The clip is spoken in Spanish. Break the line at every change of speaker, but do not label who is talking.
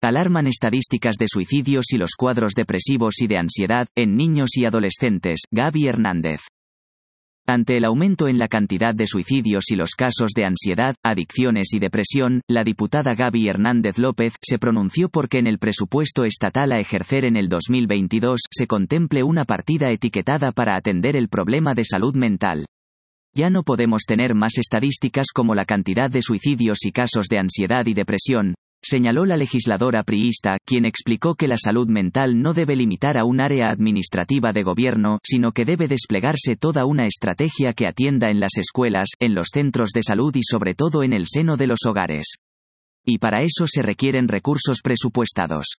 Alarman estadísticas de suicidios y los cuadros depresivos y de ansiedad en niños y adolescentes. Gaby Hernández. Ante el aumento en la cantidad de suicidios y los casos de ansiedad, adicciones y depresión, la diputada Gaby Hernández López se pronunció porque en el presupuesto estatal a ejercer en el 2022 se contemple una partida etiquetada para atender el problema de salud mental. Ya no podemos tener más estadísticas como la cantidad de suicidios y casos de ansiedad y depresión, señaló la legisladora priista, quien explicó que la salud mental no debe limitar a un área administrativa de gobierno, sino que debe desplegarse toda una estrategia que atienda en las escuelas, en los centros de salud y sobre todo en el seno de los hogares. Y para eso se requieren recursos presupuestados.